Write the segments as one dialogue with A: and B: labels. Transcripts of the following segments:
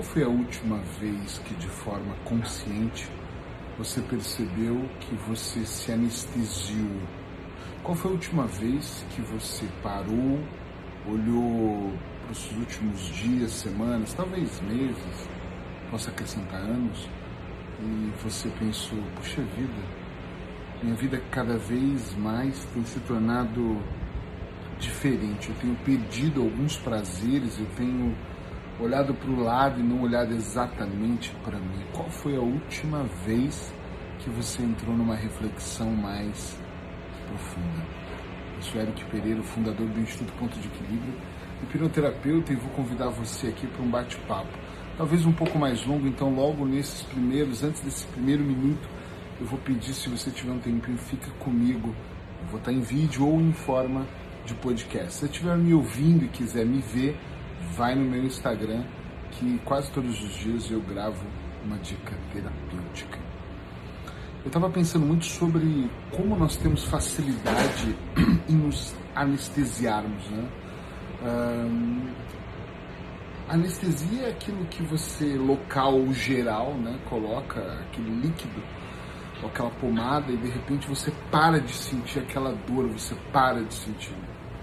A: Qual foi a última vez que, de forma consciente, você percebeu que você se anestesiou? Qual foi a última vez que você parou, olhou para os últimos dias, semanas, talvez meses, posso acrescentar anos, e você pensou: puxa vida, minha vida cada vez mais tem se tornado diferente. Eu tenho perdido alguns prazeres, eu tenho olhado para o lado e não olhado exatamente para mim. Qual foi a última vez que você entrou numa reflexão mais profunda? Eu sou Eric Pereira, fundador do Instituto Ponto de Equilíbrio, hipnoterapeuta, e vou convidar você aqui para um bate-papo. Talvez um pouco mais longo, então logo nesses primeiros, antes desse primeiro minuto, eu vou pedir, se você tiver um tempinho, fica comigo. Eu vou estar em vídeo ou em forma de podcast. Se você estiver me ouvindo e quiser me ver, vai no meu Instagram, que quase todos os dias eu gravo uma dica terapêutica. Eu estava pensando muito sobre como nós temos facilidade em nos anestesiarmos, né? Anestesia é aquilo que você, local geral, né, coloca aquele líquido ou aquela pomada e de repente você para de sentir aquela dor, você para de sentir.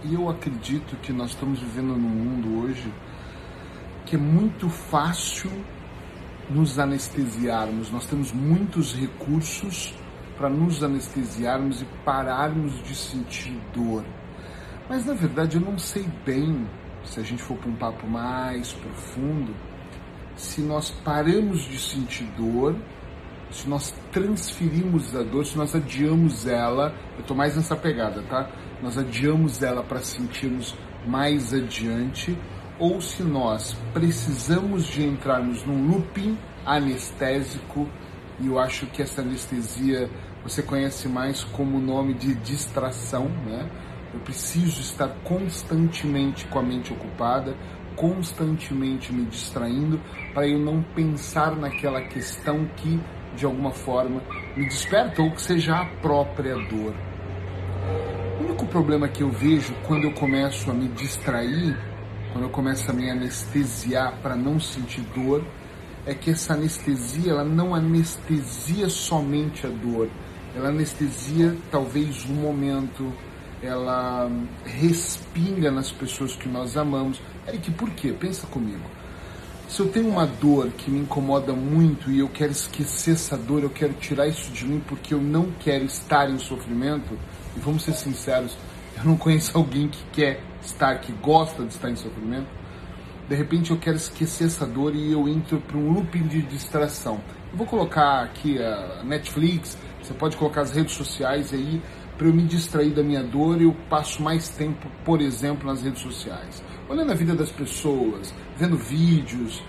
A: E eu acredito que nós estamos vivendo num mundo hoje que é muito fácil nos anestesiarmos. Nós temos muitos recursos para nos anestesiarmos e pararmos de sentir dor. Mas na verdade eu não sei bem, se a gente for para um papo mais profundo, se nós paramos de sentir dor, se nós transferimos a dor, se nós adiamos ela, eu estou mais nessa pegada, tá? Nós adiamos ela para sentirmos mais adiante ou se nós precisamos de entrarmos num looping anestésico, e eu acho que essa anestesia você conhece mais como o nome de distração, né? Eu preciso estar constantemente com a mente ocupada, constantemente me distraindo, para eu não pensar naquela questão que, de alguma forma, me desperta ou que seja a própria dor. Único problema que eu vejo quando eu começo a me distrair quando eu começo a me anestesiar para não sentir dor, é que essa anestesia ela não anestesia somente a dor, ela anestesia talvez um momento, ela respinga nas pessoas que nós amamos. Eric, por quê? Pensa comigo. Se eu tenho uma dor que me incomoda muito e eu quero esquecer essa dor, eu quero tirar isso de mim porque eu não quero estar em sofrimento, e vamos ser sinceros, eu não conheço alguém que quer estar, que gosta de estar em sofrimento, de repente eu quero esquecer essa dor e eu entro para um looping de distração. Eu vou colocar aqui a Netflix, você pode colocar as redes sociais aí, para eu me distrair da minha dor, eu passo mais tempo, por exemplo, nas redes sociais. Olhando a vida das pessoas, vendo vídeos,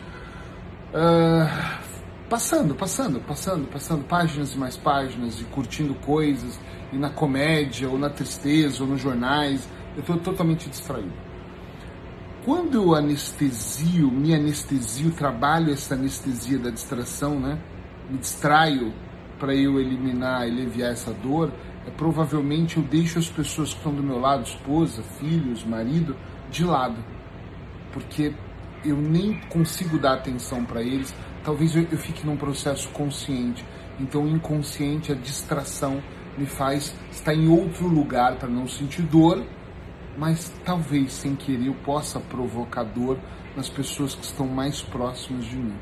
A: uh, passando, passando, passando, passando páginas e mais páginas, e curtindo coisas, e na comédia, ou na tristeza, ou nos jornais, eu estou totalmente distraído. Quando eu anestesio, me anestesio, trabalho essa anestesia da distração, né? Me distraio para eu eliminar, aliviar essa dor, é provavelmente eu deixo as pessoas que estão do meu lado, esposa, filhos, marido, de lado. Porque eu nem consigo dar atenção para eles, talvez eu, eu fique num processo consciente. Então, inconsciente, a distração, me faz estar em outro lugar para não sentir dor mas talvez sem querer eu possa provocar dor nas pessoas que estão mais próximas de mim.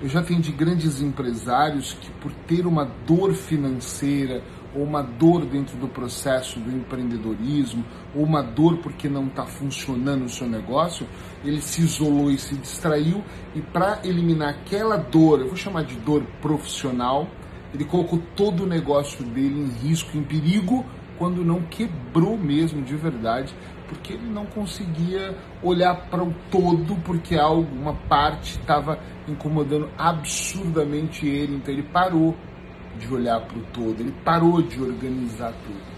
A: Eu já atendi grandes empresários que, por ter uma dor financeira ou uma dor dentro do processo do empreendedorismo, ou uma dor porque não está funcionando o seu negócio, ele se isolou e se distraiu, e para eliminar aquela dor, eu vou chamar de dor profissional, ele colocou todo o negócio dele em risco, em perigo, quando não quebrou mesmo de verdade, porque ele não conseguia olhar para o todo, porque alguma parte estava incomodando absurdamente ele, então ele parou de olhar para o todo, ele parou de organizar tudo.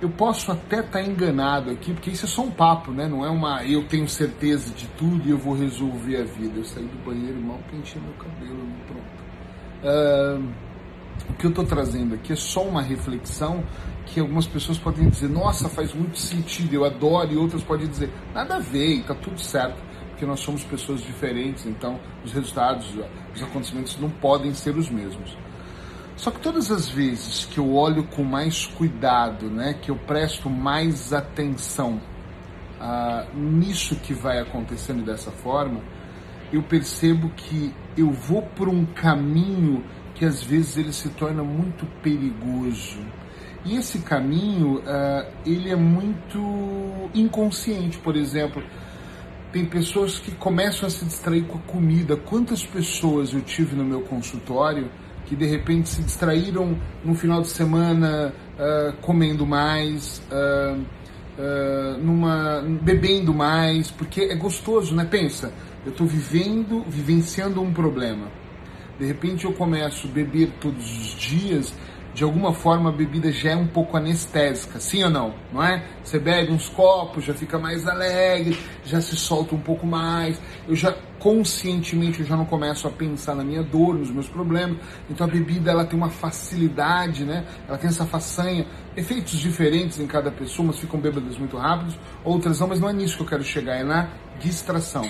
A: Eu posso até estar tá enganado aqui, porque isso é só um papo, né? Não é uma eu tenho certeza de tudo e eu vou resolver a vida. Eu saí do banheiro mal pentei meu cabelo, pronto. Uh o que eu estou trazendo aqui é só uma reflexão que algumas pessoas podem dizer, nossa, faz muito sentido, eu adoro, e outras podem dizer, nada a ver, está tudo certo. porque nós somos pessoas diferentes, então os resultados, os acontecimentos não podem ser os mesmos. Só que todas as vezes que eu olho com mais cuidado, né, que eu presto mais atenção ah, nisso que vai acontecendo dessa forma, eu percebo que eu vou por um caminho que às vezes ele se torna muito perigoso. E esse caminho, uh, ele é muito inconsciente, por exemplo. Tem pessoas que começam a se distrair com a comida. Quantas pessoas eu tive no meu consultório que de repente se distraíram no final de semana uh, comendo mais, uh, uh, numa, bebendo mais, porque é gostoso, né? Pensa, eu estou vivendo, vivenciando um problema. De repente eu começo a beber todos os dias, de alguma forma a bebida já é um pouco anestésica, sim ou não? Não é? Você bebe uns copos, já fica mais alegre, já se solta um pouco mais. Eu já conscientemente eu já não começo a pensar na minha dor, nos meus problemas. Então a bebida ela tem uma facilidade, né? Ela tem essa façanha, efeitos diferentes em cada pessoa, umas ficam bêbadas muito rápidos, outras não, mas não é nisso que eu quero chegar, é na distração.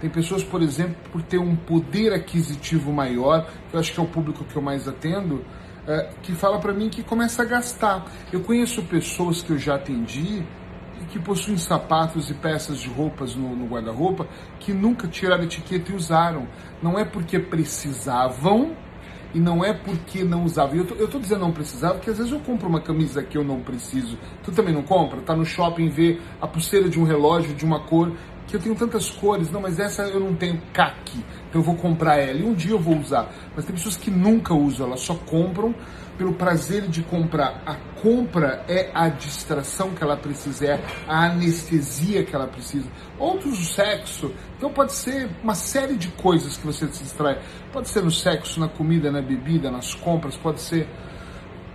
A: Tem pessoas, por exemplo, por ter um poder aquisitivo maior, que eu acho que é o público que eu mais atendo, é, que fala para mim que começa a gastar. Eu conheço pessoas que eu já atendi que possuem sapatos e peças de roupas no, no guarda-roupa que nunca tiraram etiqueta e usaram. Não é porque precisavam e não é porque não usavam. Eu tô, eu tô dizendo não precisava, porque às vezes eu compro uma camisa que eu não preciso. Tu também não compra? Tá no shopping, vê a pulseira de um relógio de uma cor que eu tenho tantas cores, não, mas essa eu não tenho caque, então eu vou comprar ela e um dia eu vou usar. Mas tem pessoas que nunca usam, elas só compram pelo prazer de comprar. A compra é a distração que ela precisa, é a anestesia que ela precisa. Outros o sexo, então pode ser uma série de coisas que você se distrai. Pode ser no sexo, na comida, na bebida, nas compras, pode ser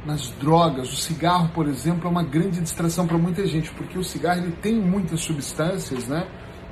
A: nas drogas. O cigarro, por exemplo, é uma grande distração para muita gente, porque o cigarro ele tem muitas substâncias, né?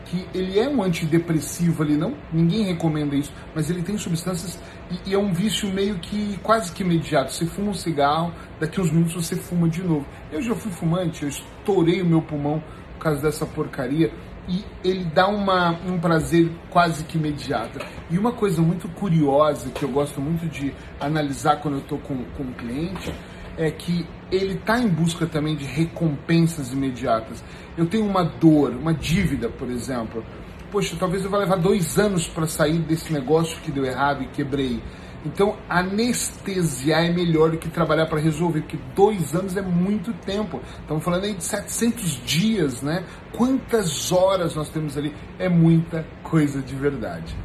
A: Que ele é um antidepressivo ali, não, ninguém recomenda isso, mas ele tem substâncias e, e, é um vício meio que quase que imediato. Você fuma um cigarro, daqui uns minutos você fuma de novo. Eu já fui fumante, eu estourei o meu pulmão por causa dessa porcaria e ele dá uma, um prazer quase que imediato. E uma coisa muito curiosa que eu gosto muito de analisar quando eu estou com, com um cliente é que ele está em busca também de recompensas imediatas. Eu tenho uma dor, uma dívida, por exemplo. Poxa, talvez eu vá levar dois anos para sair desse negócio que deu errado e quebrei. Então, anestesiar é melhor do que trabalhar para resolver, porque dois anos é muito tempo. Estamos falando aí de 700 dias, né? Quantas horas nós temos ali? É muita coisa de verdade.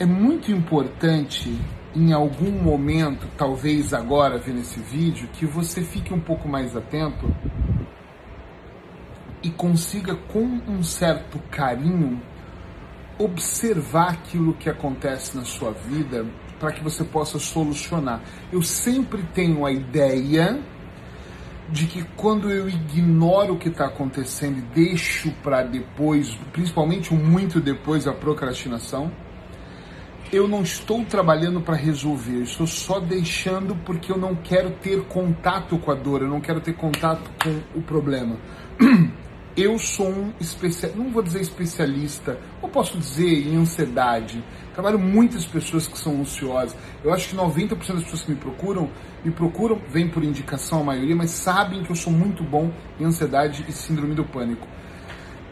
A: É muito importante em algum momento, talvez agora vendo esse vídeo, que você fique um pouco mais atento e consiga com um certo carinho observar aquilo que acontece na sua vida para que você possa solucionar. Eu sempre tenho a ideia de que quando eu ignoro o que está acontecendo e deixo para depois, principalmente muito depois, a procrastinação, eu não estou trabalhando para resolver, eu estou só deixando porque eu não quero ter contato com a dor, eu não quero ter contato com o problema. Eu sou um especialista, não vou dizer especialista, ou posso dizer em ansiedade. Trabalho muitas pessoas que são ansiosas. Eu acho que 90% das pessoas que me procuram, me procuram, vem por indicação a maioria, mas sabem que eu sou muito bom em ansiedade e síndrome do pânico.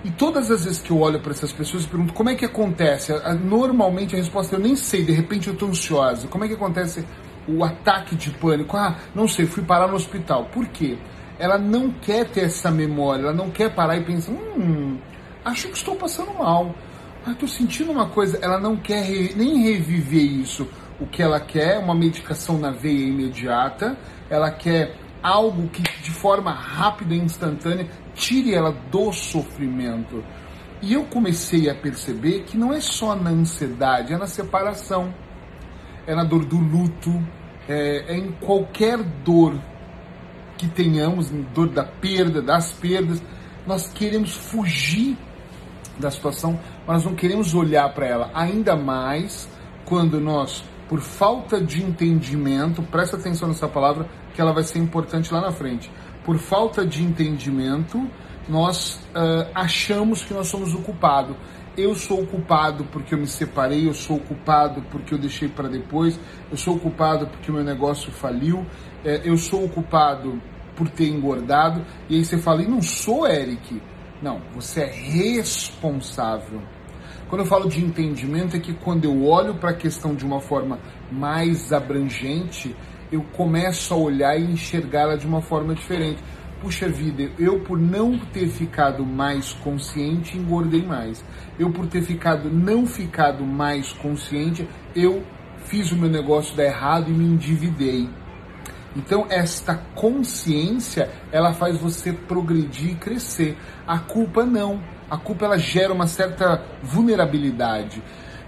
A: E todas as vezes que eu olho para essas pessoas e pergunto como é que acontece, normalmente a resposta é eu nem sei, de repente eu estou ansiosa. Como é que acontece o ataque de pânico? Ah, não sei, fui parar no hospital. Por quê? Ela não quer ter essa memória, ela não quer parar e pensar, hum, acho que estou passando mal. Ah, estou sentindo uma coisa. Ela não quer re, nem reviver isso. O que ela quer é uma medicação na veia imediata. Ela quer algo que de forma rápida e instantânea tire ela do sofrimento. E eu comecei a perceber que não é só na ansiedade, é na separação, é na dor do luto, é, é em qualquer dor que tenhamos, dor da perda, das perdas, nós queremos fugir da situação, mas não queremos olhar para ela, ainda mais quando nós, por falta de entendimento, presta atenção nessa palavra, que ela vai ser importante lá na frente por falta de entendimento, nós uh, achamos que nós somos o culpado. eu sou o culpado porque eu me separei, eu sou o culpado porque eu deixei para depois, eu sou o culpado porque o meu negócio faliu, é, eu sou o culpado por ter engordado. E aí você fala, e não sou Eric. Não, você é responsável. Quando eu falo de entendimento, é que quando eu olho para a questão de uma forma mais abrangente, eu começo a olhar e enxergá-la de uma forma diferente. Puxa vida, eu por não ter ficado mais consciente, engordei mais. Eu por ter ficado não ficado mais consciente, eu fiz o meu negócio dar errado e me endividei. Então, esta consciência, ela faz você progredir e crescer. A culpa não. A culpa ela gera uma certa vulnerabilidade.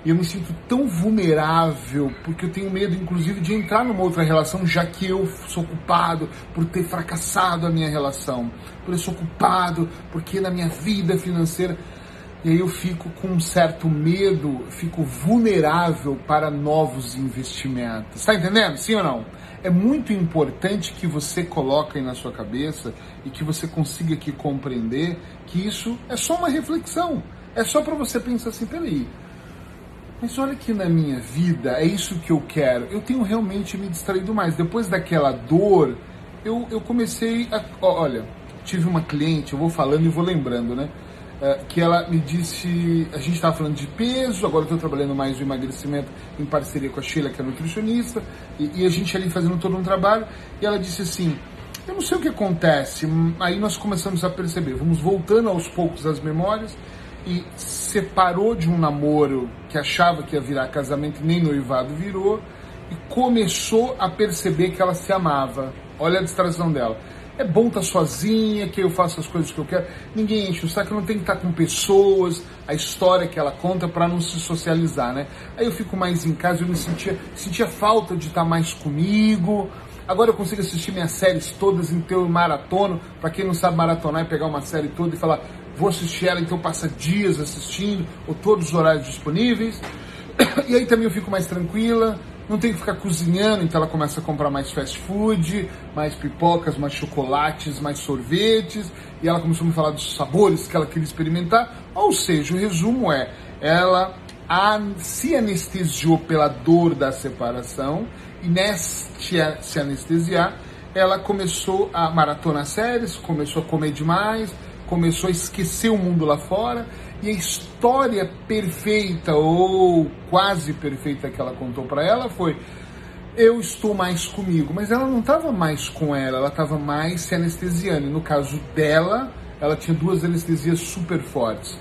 A: E eu me sinto tão vulnerável porque eu tenho medo, inclusive, de entrar numa outra relação, já que eu sou culpado por ter fracassado a minha relação, por eu sou culpado porque na minha vida financeira. E aí eu fico com um certo medo, fico vulnerável para novos investimentos. Está entendendo? Sim ou não? é muito importante que você coloque aí na sua cabeça e que você consiga aqui compreender que isso é só uma reflexão. É só para você pensar assim, peraí, mas olha que na minha vida é isso que eu quero. Eu tenho realmente me distraído mais. Depois daquela dor, eu, eu comecei a. Olha, tive uma cliente, eu vou falando e vou lembrando, né? É, que ela me disse, a gente estava falando de peso, agora estou trabalhando mais o emagrecimento em parceria com a Sheila, que é nutricionista, e, e, a gente ali fazendo todo um trabalho, e ela disse assim, eu não sei o que acontece, aí nós começamos a perceber, vamos voltando aos poucos as memórias, e separou de um namoro que achava que ia virar casamento, nem noivado virou, e começou a perceber que ela se amava. Olha a distração dela é bom estar tá sozinha, que eu faço as coisas que eu quero. Ninguém enche o saco, não tem que estar tá com pessoas, a história que ela conta para não se socializar, né? Aí eu fico mais em casa, eu me sentia, sentia falta de estar tá mais comigo. Agora eu consigo assistir minhas séries todas em teu maratona. Para quem não sabe maratonar é pegar uma série toda e falar, vou assistir ela, então passa dias assistindo, ou todos os horários disponíveis. E aí também eu fico mais tranquila, não tem que ficar cozinhando, então ela começa a comprar mais fast food, mais pipocas, mais chocolates, mais sorvetes, e ela começou a me falar dos sabores que ela queria experimentar. Ou seja, o resumo é, ela se anestesiou pela dor da separação, e neste se anestesiar, ela começou a maratonar séries, começou a comer demais, começou a esquecer o mundo lá fora, e a história perfeita ou quase perfeita que ela contou para ela foi: eu estou mais comigo. Mas ela não estava mais com ela, ela estava mais se anestesiando. E no caso dela, ela tinha duas anestesias super fortes.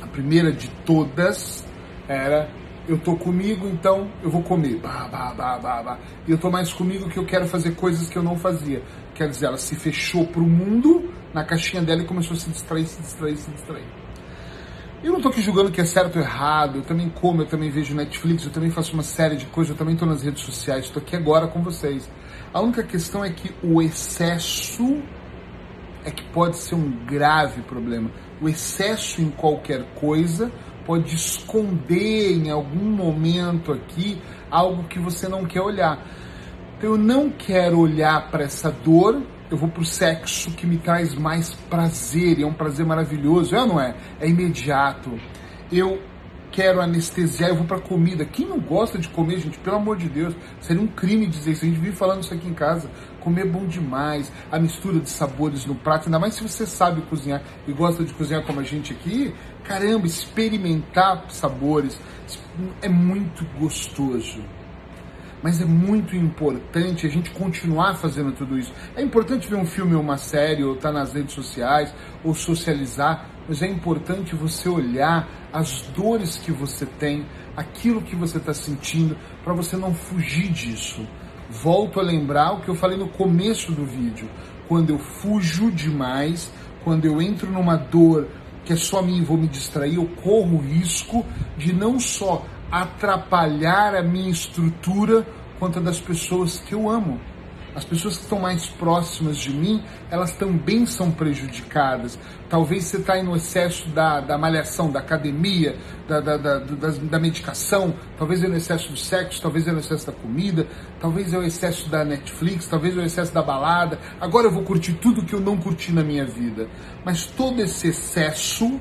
A: A primeira de todas era eu tô comigo, então eu vou comer. Bah, bah, bah, bah, bah. E eu tô mais comigo que eu quero fazer coisas que eu não fazia. Quer dizer, ela se fechou pro mundo na caixinha dela e começou a se distrair, se distrair, se distrair. Eu não estou aqui julgando que é certo ou errado, eu também como, eu também vejo Netflix, eu também faço uma série de coisas, eu também estou nas redes sociais, estou aqui agora com vocês. A única questão é que o excesso é que pode ser um grave problema. O excesso em qualquer coisa pode esconder em algum momento aqui algo que você não quer olhar. Então eu não quero olhar para essa dor eu vou pro sexo que me traz mais prazer, e é um prazer maravilhoso, é ou não é? É imediato. Eu quero anestesiar, eu vou pra comida. Quem não gosta de comer, gente, pelo amor de Deus, seria um crime dizer isso. A gente vive falando isso aqui em casa. Comer é bom demais, a mistura de sabores no prato, ainda mais se você sabe cozinhar e gosta de cozinhar como a gente aqui. Caramba, experimentar sabores é muito gostoso mas é muito importante a gente continuar fazendo tudo isso. É importante ver um filme ou uma série, ou estar tá nas redes sociais, ou socializar, mas é importante você olhar as dores que você tem, aquilo que você está sentindo, para você não fugir disso. Volto a lembrar o que eu falei no começo do vídeo. Quando eu fujo demais, quando eu entro numa dor que é só mim e vou me distrair, eu corro o risco de não só atrapalhar a minha estrutura quanto a das pessoas que eu amo. As pessoas que estão mais próximas de mim, elas também são prejudicadas. Talvez você está no excesso da, da malhação, da academia, da, da, da, da, da medicação, talvez é no excesso do sexo, talvez é no excesso da comida, talvez é o excesso da Netflix, talvez é o excesso da balada. Agora eu vou curtir tudo que eu não curti na minha vida. Mas todo esse excesso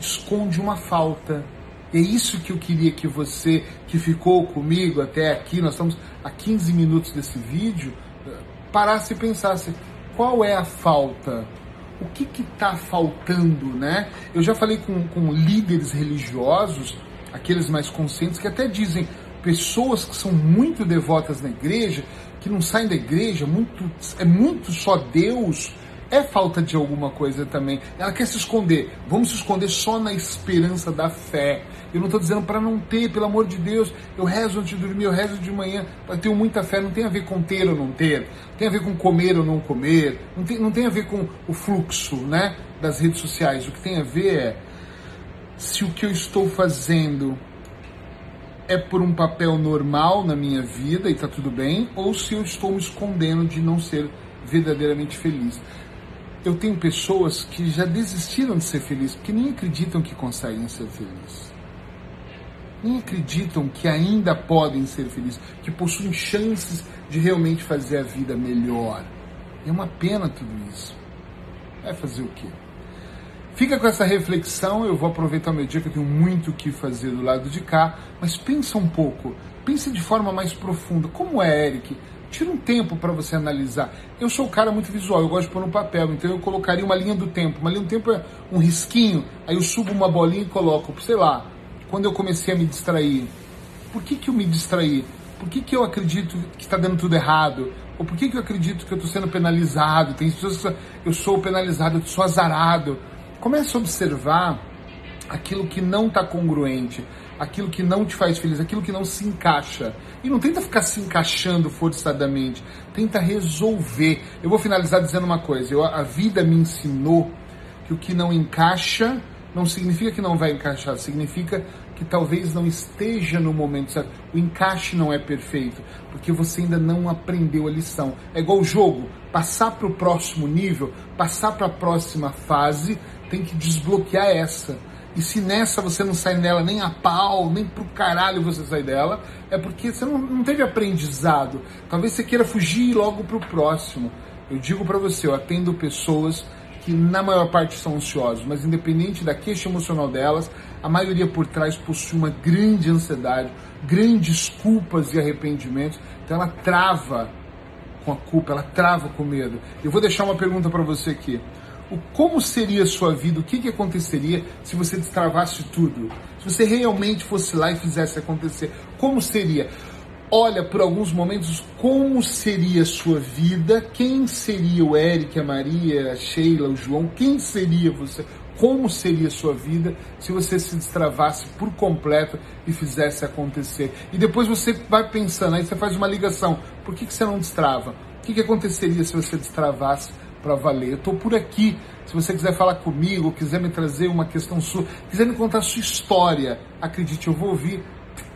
A: esconde uma falta. É isso que eu queria que você, que ficou comigo até aqui, nós estamos a 15 minutos desse vídeo, parasse e pensasse: qual é a falta? O que está faltando, né? Eu já falei com, com líderes religiosos, aqueles mais conscientes, que até dizem pessoas que são muito devotas na igreja, que não saem da igreja, muito, é muito só Deus, é falta de alguma coisa também. Ela quer se esconder. Vamos se esconder só na esperança da fé. Eu não estou dizendo para não ter, pelo amor de Deus. Eu rezo antes de dormir, eu rezo de manhã. Eu tenho muita fé. Não tem a ver com ter ou não ter. Tem a ver com comer ou não comer. Não tem, não tem a ver com o fluxo né, das redes sociais. O que tem a ver é se o que eu estou fazendo é por um papel normal na minha vida e está tudo bem, ou se eu estou me escondendo de não ser verdadeiramente feliz eu tenho pessoas que já desistiram de ser felizes porque nem acreditam que conseguem ser felizes. Nem acreditam que ainda podem ser felizes, que possuem chances de realmente fazer a vida melhor. É uma pena tudo isso. Vai fazer o quê? Fica com essa reflexão, eu vou aproveitar o meu dia que eu tenho muito o que fazer do lado de cá, mas pensa um pouco, pensa de forma mais profunda. Como é, Eric, Tira um tempo para você analisar. Eu sou um cara muito visual, eu gosto de pôr no papel, então eu colocaria uma linha do tempo. Uma linha do tempo é um risquinho, aí eu subo uma bolinha e coloco, sei lá, quando eu comecei a me distrair. Por que, que eu me distraí? Por que, que eu acredito que está dando tudo errado? Ou por que, que eu acredito que eu estou sendo penalizado? Tem pessoas que eu sou penalizado, eu sou azarado. Comece a observar aquilo que não está congruente aquilo que não te faz feliz, aquilo que não se encaixa. E não tenta ficar se encaixando forçadamente, tenta resolver. Eu vou finalizar dizendo uma coisa: eu, a vida me ensinou que o que não encaixa não significa que não vai encaixar, significa que talvez não esteja no momento certo. O encaixe não é perfeito, porque você ainda não aprendeu a lição. É igual o jogo, passar para o próximo nível, passar para a próxima fase, tem que desbloquear essa. E se nessa você não sai dela nem a pau, nem pro caralho você sai dela, é porque você não, não teve aprendizado. Talvez você queira fugir logo pro próximo. Eu digo para você, eu atendo pessoas que na maior parte são ansiosas, mas independente da queixa emocional delas, a maioria por trás possui uma grande ansiedade, grandes culpas e arrependimentos. Então ela trava com a culpa, ela trava com medo. Eu vou deixar uma pergunta para você aqui o como seria a sua vida, o que, que aconteceria se você destravasse tudo. Se você realmente fosse lá e fizesse acontecer, como seria? Olha por alguns momentos como seria a sua vida, quem seria o Eric, a Maria, a Sheila, o João, quem seria você, como seria a sua vida se você se destravasse por completo e fizesse acontecer. E depois você vai pensando, aí você faz uma ligação, por que, que você não destrava? O que, que aconteceria se você destravasse para valer. Eu estou por aqui. Se você quiser falar comigo, quiser me trazer uma questão sua, quiser me contar sua história, acredite, eu vou ouvir.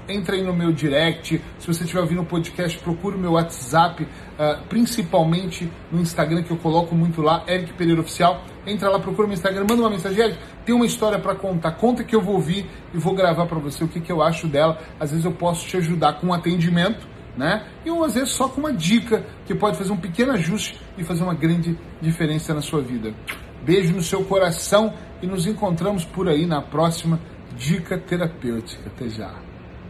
A: Entra aí no meu direct. Se você estiver ouvindo o podcast, procure o meu WhatsApp, uh, principalmente no Instagram, que eu coloco muito lá, Eric Pereira Oficial. Entra lá, procura o meu Instagram, manda uma mensagem, Eric, tem uma história para contar. Conta que eu vou ouvir e vou gravar para você o que, que eu acho dela. Às vezes eu posso te ajudar com um atendimento né? E às vezes só com uma dica que pode fazer um pequeno ajuste e fazer uma grande diferença na sua vida. Beijo no seu coração e nos encontramos por aí na próxima dica terapêutica. Até já.